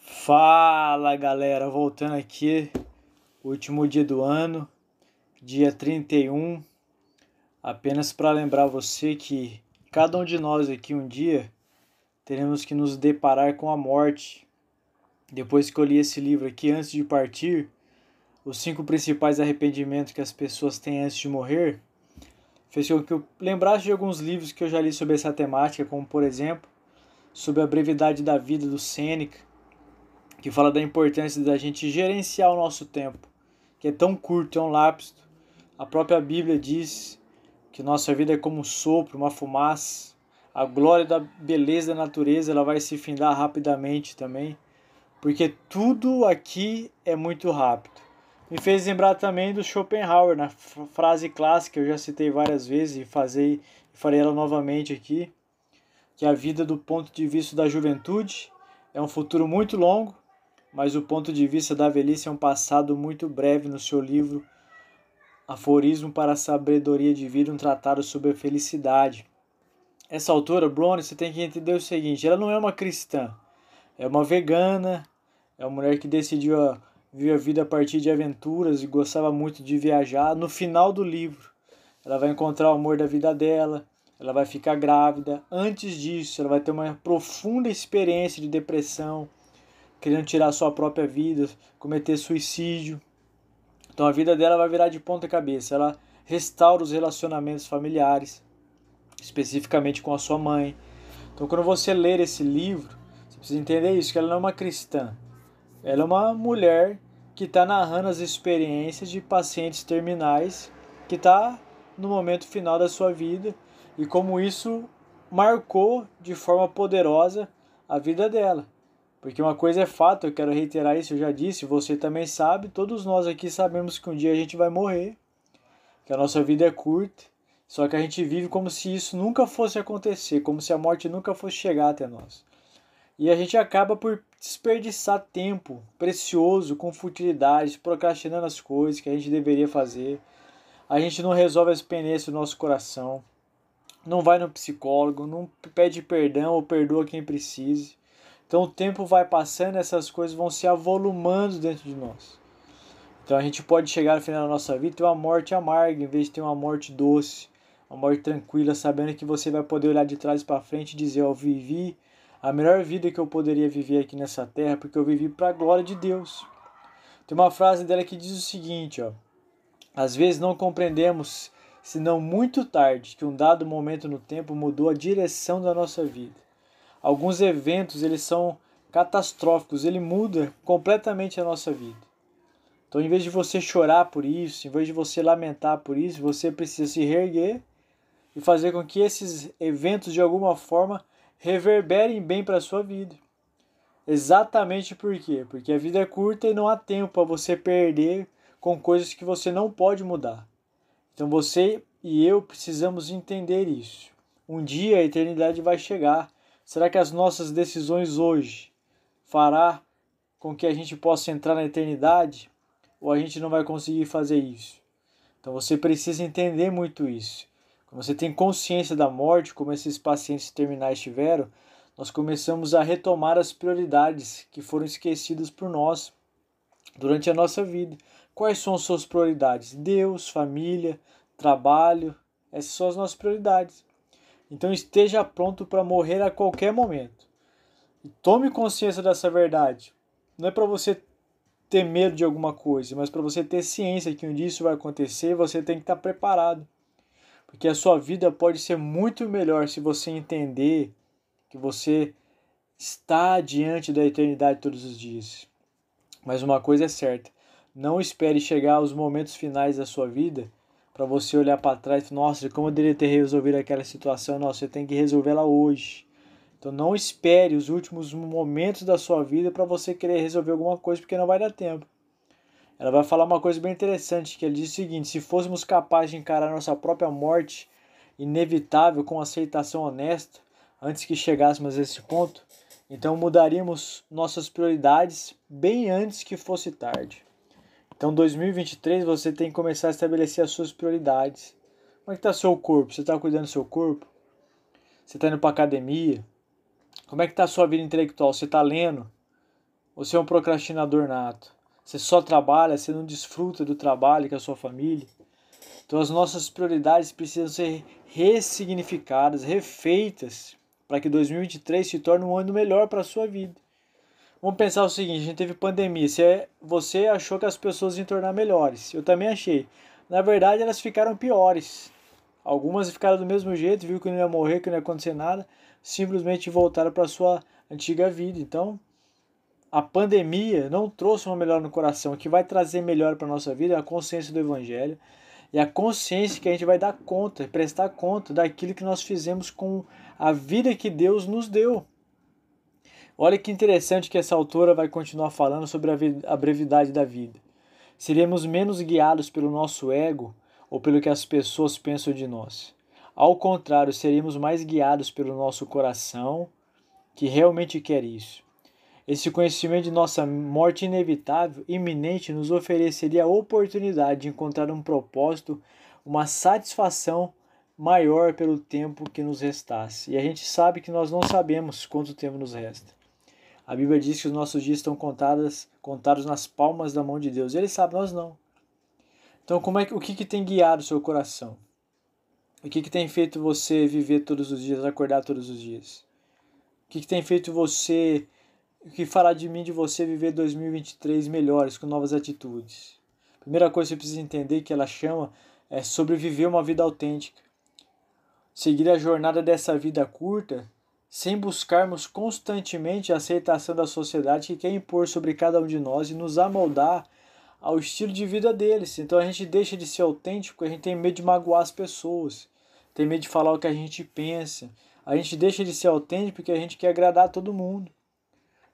Fala galera, voltando aqui, último dia do ano, dia 31. Apenas para lembrar você que cada um de nós aqui um dia teremos que nos deparar com a morte. Depois que eu li esse livro aqui antes de partir, os cinco principais arrependimentos que as pessoas têm antes de morrer, fez com que eu lembrasse de alguns livros que eu já li sobre essa temática, como por exemplo, sobre a brevidade da vida do Sêneca que fala da importância da gente gerenciar o nosso tempo, que é tão curto, é um lapso. A própria Bíblia diz que nossa vida é como um sopro, uma fumaça. A glória da beleza da natureza ela vai se findar rapidamente também, porque tudo aqui é muito rápido. Me fez lembrar também do Schopenhauer, na frase clássica, eu já citei várias vezes e fazei, farei ela novamente aqui, que a vida do ponto de vista da juventude é um futuro muito longo mas o ponto de vista da velhice é um passado muito breve no seu livro Aforismo para a Sabedoria de Vida, um tratado sobre a felicidade. Essa autora, Brony, você tem que entender o seguinte, ela não é uma cristã, é uma vegana, é uma mulher que decidiu viver a vida a partir de aventuras e gostava muito de viajar. No final do livro, ela vai encontrar o amor da vida dela, ela vai ficar grávida. Antes disso, ela vai ter uma profunda experiência de depressão, querendo tirar sua própria vida, cometer suicídio. Então a vida dela vai virar de ponta cabeça. Ela restaura os relacionamentos familiares, especificamente com a sua mãe. Então quando você ler esse livro, você precisa entender isso, que ela não é uma cristã. Ela é uma mulher que está narrando as experiências de pacientes terminais que está no momento final da sua vida e como isso marcou de forma poderosa a vida dela. Porque uma coisa é fato, eu quero reiterar isso, eu já disse, você também sabe, todos nós aqui sabemos que um dia a gente vai morrer, que a nossa vida é curta, só que a gente vive como se isso nunca fosse acontecer, como se a morte nunca fosse chegar até nós. E a gente acaba por desperdiçar tempo precioso com futilidades, procrastinando as coisas que a gente deveria fazer. A gente não resolve as pendências do nosso coração, não vai no psicólogo, não pede perdão ou perdoa quem precise. Então o tempo vai passando, essas coisas vão se avolumando dentro de nós. Então a gente pode chegar no final da nossa vida e ter uma morte amarga, em vez de ter uma morte doce, uma morte tranquila, sabendo que você vai poder olhar de trás para frente e dizer: Eu vivi a melhor vida que eu poderia viver aqui nessa terra, porque eu vivi para a glória de Deus. Tem uma frase dela que diz o seguinte: ó, Às vezes não compreendemos, senão muito tarde, que um dado momento no tempo mudou a direção da nossa vida alguns eventos eles são catastróficos, ele muda completamente a nossa vida. Então, em vez de você chorar por isso, em vez de você lamentar por isso, você precisa se reerguer e fazer com que esses eventos de alguma forma reverberem bem para a sua vida. Exatamente por quê? Porque a vida é curta e não há tempo para você perder com coisas que você não pode mudar. Então você e eu precisamos entender isso. Um dia a eternidade vai chegar Será que as nossas decisões hoje fará com que a gente possa entrar na eternidade ou a gente não vai conseguir fazer isso? Então você precisa entender muito isso. Quando você tem consciência da morte, como esses pacientes terminais tiveram, nós começamos a retomar as prioridades que foram esquecidas por nós durante a nossa vida. Quais são as suas prioridades? Deus, família, trabalho, essas são as nossas prioridades. Então esteja pronto para morrer a qualquer momento. E tome consciência dessa verdade. Não é para você ter medo de alguma coisa, mas para você ter ciência que um dia isso vai acontecer, você tem que estar preparado. Porque a sua vida pode ser muito melhor se você entender que você está diante da eternidade todos os dias. Mas uma coisa é certa: não espere chegar aos momentos finais da sua vida para você olhar para trás e nossa, como eu deveria ter resolvido aquela situação? Nossa, você tem que resolvê-la hoje. Então não espere os últimos momentos da sua vida para você querer resolver alguma coisa, porque não vai dar tempo. Ela vai falar uma coisa bem interessante, que ela diz o seguinte: se fôssemos capazes de encarar nossa própria morte inevitável com aceitação honesta, antes que chegássemos a esse ponto, então mudaríamos nossas prioridades bem antes que fosse tarde. Então, 2023 você tem que começar a estabelecer as suas prioridades. Como é que tá seu corpo? Você está cuidando do seu corpo? Você está indo para academia? Como é que tá a sua vida intelectual? Você está lendo? Você é um procrastinador nato? Você só trabalha, você não desfruta do trabalho com a sua família? Então as nossas prioridades precisam ser ressignificadas, refeitas, para que 2023 se torne um ano melhor para a sua vida. Vamos pensar o seguinte, a gente teve pandemia, você achou que as pessoas iam tornar melhores, eu também achei. Na verdade, elas ficaram piores. Algumas ficaram do mesmo jeito, viu que não ia morrer, que não ia acontecer nada, simplesmente voltaram para sua antiga vida. Então, a pandemia não trouxe uma melhora no coração. O que vai trazer melhor para nossa vida é a consciência do evangelho e a consciência que a gente vai dar conta, prestar conta daquilo que nós fizemos com a vida que Deus nos deu. Olha que interessante que essa autora vai continuar falando sobre a brevidade da vida. Seremos menos guiados pelo nosso ego ou pelo que as pessoas pensam de nós. Ao contrário, seríamos mais guiados pelo nosso coração, que realmente quer isso. Esse conhecimento de nossa morte inevitável, iminente, nos ofereceria a oportunidade de encontrar um propósito, uma satisfação maior pelo tempo que nos restasse. E a gente sabe que nós não sabemos quanto tempo nos resta. A Bíblia diz que os nossos dias estão contados, contados nas palmas da mão de Deus. Ele sabe, nós não. Então, como é que, o que, que tem guiado o seu coração? O que, que tem feito você viver todos os dias, acordar todos os dias? O que, que tem feito você, que fará de mim, de você, viver 2023 melhores, com novas atitudes? Primeira coisa que você precisa entender que ela chama é sobreviver uma vida autêntica. Seguir a jornada dessa vida curta sem buscarmos constantemente a aceitação da sociedade que quer impor sobre cada um de nós e nos amoldar ao estilo de vida deles. Então a gente deixa de ser autêntico, a gente tem medo de magoar as pessoas, tem medo de falar o que a gente pensa. A gente deixa de ser autêntico porque a gente quer agradar todo mundo.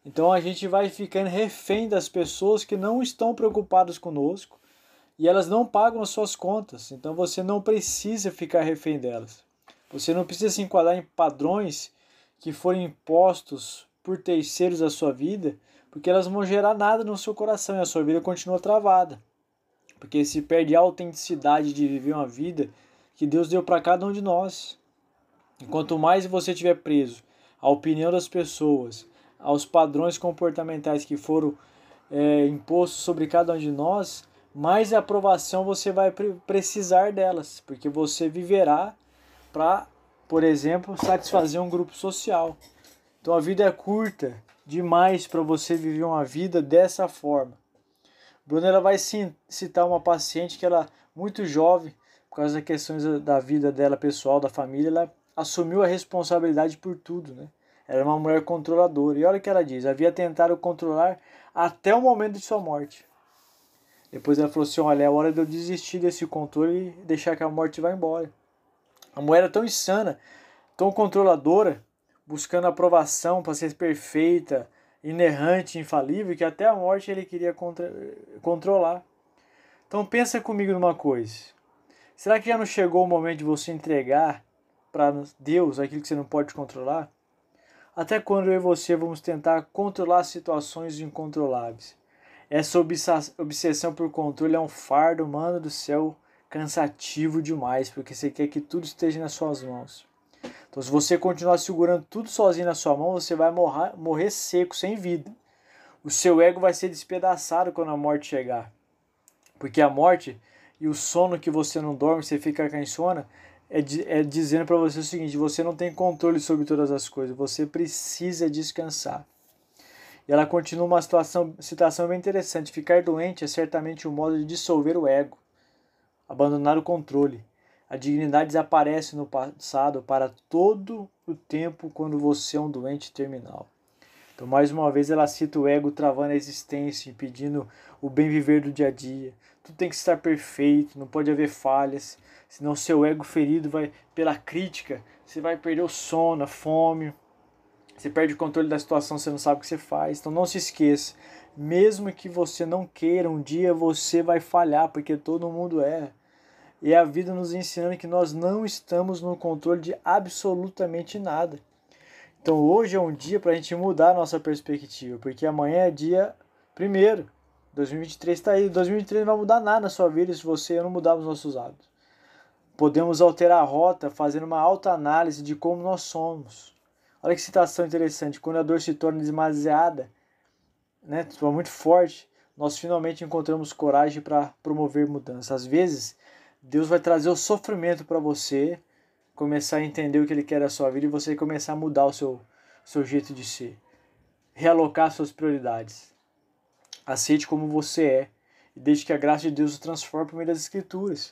Então a gente vai ficando refém das pessoas que não estão preocupadas conosco e elas não pagam as suas contas. Então você não precisa ficar refém delas. Você não precisa se enquadrar em padrões que forem impostos por terceiros à sua vida porque elas não vão gerar nada no seu coração e a sua vida continua travada. Porque se perde a autenticidade de viver uma vida que Deus deu para cada um de nós. E quanto mais você estiver preso à opinião das pessoas, aos padrões comportamentais que foram é, impostos sobre cada um de nós, mais aprovação você vai precisar delas, porque você viverá para, por exemplo, satisfazer um grupo social. Então a vida é curta demais para você viver uma vida dessa forma. Bruna vai citar uma paciente que ela muito jovem, por causa das questões da vida dela pessoal, da família, ela assumiu a responsabilidade por tudo, né? Era uma mulher controladora. E olha o que ela diz: havia tentado controlar até o momento de sua morte. Depois ela falou assim: olha, é hora de eu desistir desse controle e deixar que a morte vá embora. A mulher era tão insana, tão controladora, buscando aprovação para ser perfeita, inerrante, infalível, que até a morte ele queria contra controlar. Então pensa comigo numa coisa. Será que já não chegou o momento de você entregar para Deus aquilo que você não pode controlar? Até quando eu e você vamos tentar controlar situações incontroláveis? Essa obsessão por controle é um fardo, mano do céu, cansativo demais, porque você quer que tudo esteja nas suas mãos. Então, se você continuar segurando tudo sozinho na sua mão, você vai morrer, morrer seco, sem vida. O seu ego vai ser despedaçado quando a morte chegar. Porque a morte e o sono que você não dorme, você fica com insônia, é, é dizendo para você o seguinte: você não tem controle sobre todas as coisas, você precisa descansar. E ela continua uma situação, situação bem interessante. Ficar doente é certamente um modo de dissolver o ego, abandonar o controle. A dignidade desaparece no passado para todo o tempo quando você é um doente terminal. Então, mais uma vez, ela cita o ego travando a existência, impedindo o bem viver do dia a dia. Tudo tem que estar perfeito, não pode haver falhas, senão seu ego ferido vai pela crítica, você vai perder o sono, a fome, você perde o controle da situação, você não sabe o que você faz. Então, não se esqueça, mesmo que você não queira, um dia você vai falhar, porque todo mundo erra. E a vida nos ensinando que nós não estamos no controle de absolutamente nada. Então hoje é um dia para a gente mudar a nossa perspectiva, porque amanhã é dia primeiro. 2023 está aí. 2023 não vai mudar nada na sua vida se você não mudar os nossos hábitos. podemos alterar a rota fazendo uma alta análise de como nós somos. Olha que citação interessante. Quando a dor se torna demasiada, né, muito forte, nós finalmente encontramos coragem para promover mudança. Às vezes, Deus vai trazer o sofrimento para você começar a entender o que Ele quer da sua vida e você começar a mudar o seu, seu jeito de ser. Realocar suas prioridades. Aceite como você é e deixe que a graça de Deus o transforme por meio das Escrituras.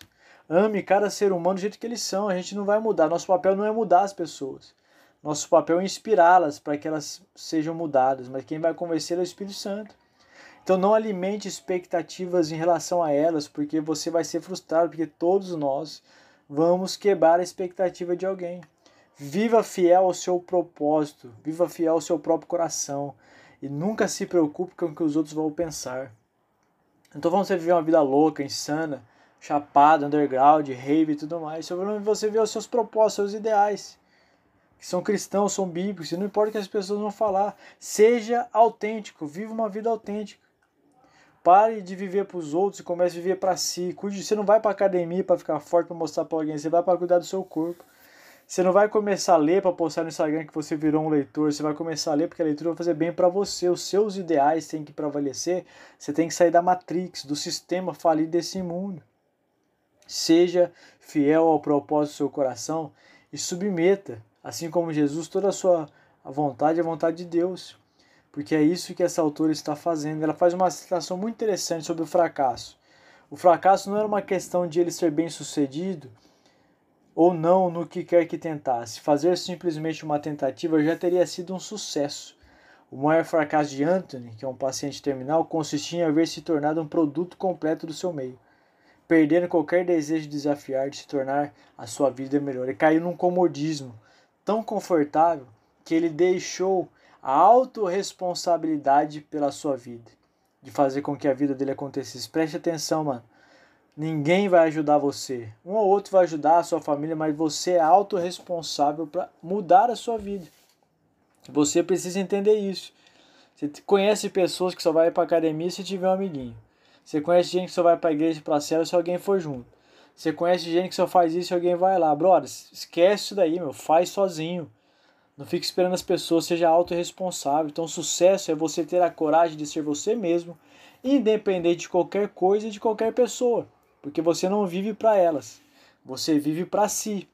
Ame cada ser humano do jeito que eles são. A gente não vai mudar. Nosso papel não é mudar as pessoas. Nosso papel é inspirá-las para que elas sejam mudadas. Mas quem vai convencer é o Espírito Santo. Então não alimente expectativas em relação a elas, porque você vai ser frustrado, porque todos nós vamos quebrar a expectativa de alguém. Viva fiel ao seu propósito, viva fiel ao seu próprio coração e nunca se preocupe com o que os outros vão pensar. Então vamos viver uma vida louca, insana, chapada, underground, rave e tudo mais. Sobre você ver os seus propósitos, seus ideais, que são cristãos, são bíblicos, e não importa o que as pessoas vão falar. Seja autêntico, viva uma vida autêntica. Pare de viver para os outros e comece a viver para si. Cuide, você não vai para academia para ficar forte, para mostrar para alguém, você vai para cuidar do seu corpo. Você não vai começar a ler para postar no Instagram que você virou um leitor, você vai começar a ler porque a leitura vai fazer bem para você. Os seus ideais têm que prevalecer. Você tem que sair da matrix, do sistema falido desse mundo. Seja fiel ao propósito do seu coração e submeta, assim como Jesus, toda a sua vontade à vontade de Deus porque é isso que essa autora está fazendo. Ela faz uma citação muito interessante sobre o fracasso. O fracasso não era uma questão de ele ser bem sucedido ou não no que quer que tentasse. Fazer simplesmente uma tentativa já teria sido um sucesso. O maior fracasso de Anthony, que é um paciente terminal, consistia em haver se tornado um produto completo do seu meio, perdendo qualquer desejo de desafiar, de se tornar a sua vida melhor. Ele caiu num comodismo tão confortável que ele deixou a autorresponsabilidade pela sua vida, de fazer com que a vida dele acontecesse. Preste atenção, mano. Ninguém vai ajudar você. Um ou outro vai ajudar a sua família, mas você é autorresponsável para mudar a sua vida. Você precisa entender isso. Você conhece pessoas que só vai para academia se tiver um amiguinho. Você conhece gente que só vai para igreja para cela se alguém for junto. Você conhece gente que só faz isso se alguém vai lá. Brother, esquece isso daí, meu. Faz sozinho. Não fique esperando as pessoas, seja autorresponsável. Então, sucesso é você ter a coragem de ser você mesmo, independente de qualquer coisa e de qualquer pessoa, porque você não vive para elas, você vive para si.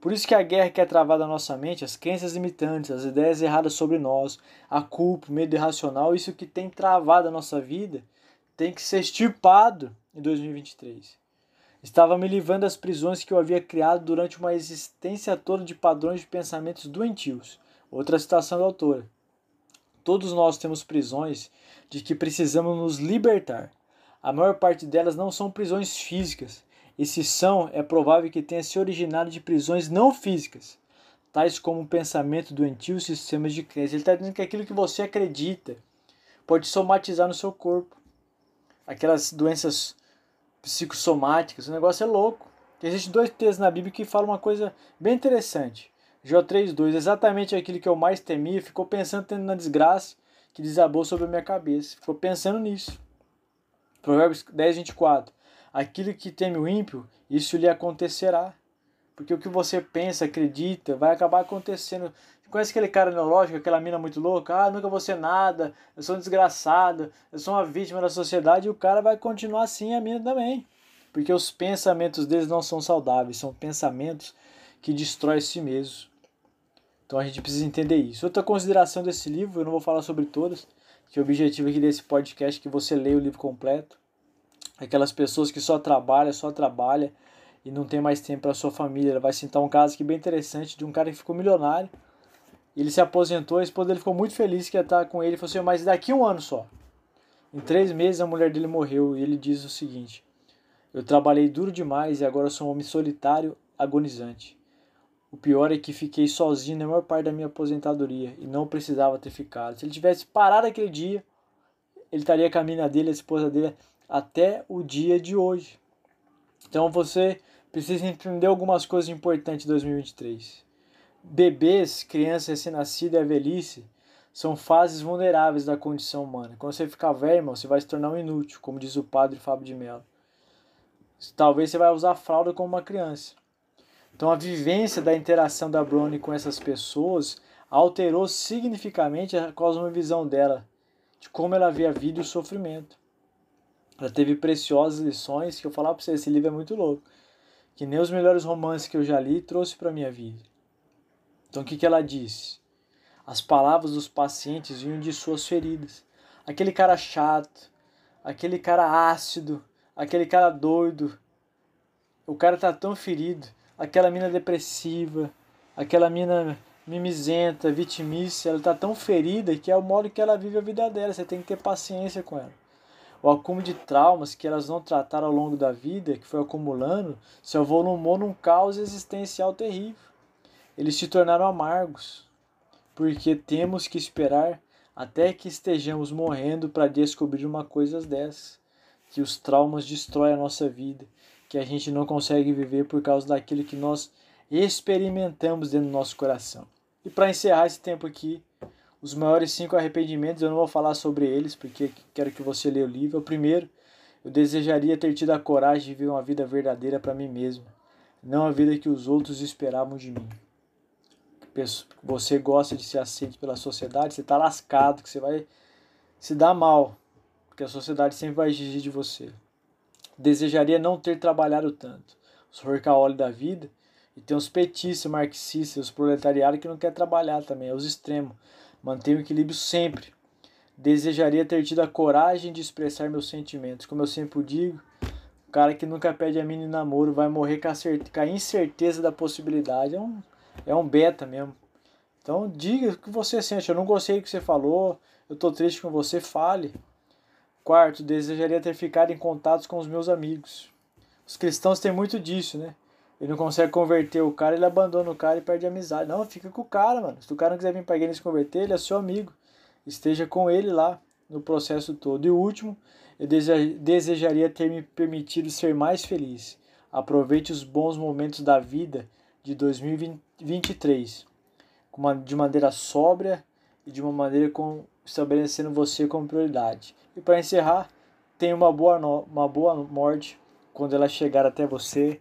Por isso que a guerra que é travada na nossa mente, as crenças limitantes, as ideias erradas sobre nós, a culpa, o medo irracional, isso que tem travado a nossa vida, tem que ser extirpado em 2023. Estava me livrando das prisões que eu havia criado durante uma existência toda de padrões de pensamentos doentios. Outra citação da autora. Todos nós temos prisões de que precisamos nos libertar. A maior parte delas não são prisões físicas, e se são, é provável que tenha se originado de prisões não físicas, tais como o pensamento doentio e sistemas de crença. Ele está dizendo que aquilo que você acredita pode somatizar no seu corpo. Aquelas doenças psicossomáticas. O negócio é louco. Existem dois textos na Bíblia que falam uma coisa bem interessante. Jó 3,2, exatamente aquilo que eu mais temia, ficou pensando na desgraça que desabou sobre a minha cabeça. Ficou pensando nisso. Provérbios 10, 24. Aquilo que teme o ímpio, isso lhe acontecerá. Porque o que você pensa, acredita, vai acabar acontecendo. Conhece aquele cara neurológico, aquela mina muito louca? Ah, nunca vou ser nada, eu sou um desgraçado, eu sou uma vítima da sociedade, e o cara vai continuar assim, a mina também. Porque os pensamentos deles não são saudáveis, são pensamentos que destroem si mesmo. Então a gente precisa entender isso. Outra consideração desse livro, eu não vou falar sobre todas, que o objetivo aqui desse podcast é que você leia o livro completo. Aquelas pessoas que só trabalham, só trabalham e não tem mais tempo para sua família. Ela vai citar um caso aqui bem interessante de um cara que ficou milionário ele se aposentou, a esposa dele ficou muito feliz que ia estar com ele. Ele falou assim, mas daqui um ano só. Em três meses a mulher dele morreu e ele diz o seguinte: Eu trabalhei duro demais e agora sou um homem solitário, agonizante. O pior é que fiquei sozinho na maior parte da minha aposentadoria e não precisava ter ficado. Se ele tivesse parado aquele dia, ele estaria com a mina dele, a esposa dele, até o dia de hoje. Então você precisa entender algumas coisas importantes em 2023 bebês, crianças recém-nascidas e a velhice são fases vulneráveis da condição humana. Quando você ficar velho, irmão, você vai se tornar um inútil, como diz o padre Fábio de Mello. Talvez você vai usar fralda como uma criança. Então a vivência da interação da Brownie com essas pessoas alterou significativamente a cosmovisão dela, de como ela vê a vida e o sofrimento. Ela teve preciosas lições que eu falar para você, esse livro é muito louco, que nem os melhores romances que eu já li trouxe para minha vida. Então o que, que ela disse? As palavras dos pacientes vinham de suas feridas. Aquele cara chato, aquele cara ácido, aquele cara doido, o cara tá tão ferido aquela mina depressiva, aquela mina mimizenta, vitimista, ela está tão ferida que é o modo que ela vive a vida dela. Você tem que ter paciência com ela. O acúmulo de traumas que elas não trataram ao longo da vida, que foi acumulando, se avolumou num caos existencial terrível. Eles se tornaram amargos, porque temos que esperar até que estejamos morrendo para descobrir uma coisa dessas, que os traumas destroem a nossa vida, que a gente não consegue viver por causa daquilo que nós experimentamos dentro do nosso coração. E para encerrar esse tempo aqui, os maiores cinco arrependimentos, eu não vou falar sobre eles, porque quero que você leia o livro. O primeiro, eu desejaria ter tido a coragem de viver uma vida verdadeira para mim mesmo, não a vida que os outros esperavam de mim. Você gosta de ser aceito pela sociedade, você está lascado, que você vai se dar mal, porque a sociedade sempre vai exigir de você. Desejaria não ter trabalhado tanto. Os workaholic da vida. E tem os petistas, marxistas, os proletariados que não quer trabalhar também. É os extremos. Mantém o equilíbrio sempre. Desejaria ter tido a coragem de expressar meus sentimentos. Como eu sempre digo, o cara que nunca pede a em namoro vai morrer com a, com a incerteza da possibilidade. É um, é um beta mesmo. Então diga o que você sente. Eu não gostei do que você falou. Eu tô triste com você. Fale. Quarto, desejaria ter ficado em contato com os meus amigos. Os cristãos têm muito disso, né? Ele não consegue converter o cara, ele abandona o cara e perde a amizade. Não, fica com o cara, mano. Se o cara não quiser vir pra igreja se converter, ele é seu amigo. Esteja com ele lá no processo todo. E o último, eu desejaria ter me permitido ser mais feliz. Aproveite os bons momentos da vida de 2023 de maneira sóbria e de uma maneira com, estabelecendo você como prioridade. E para encerrar, tenha uma boa, uma boa morte quando ela chegar até você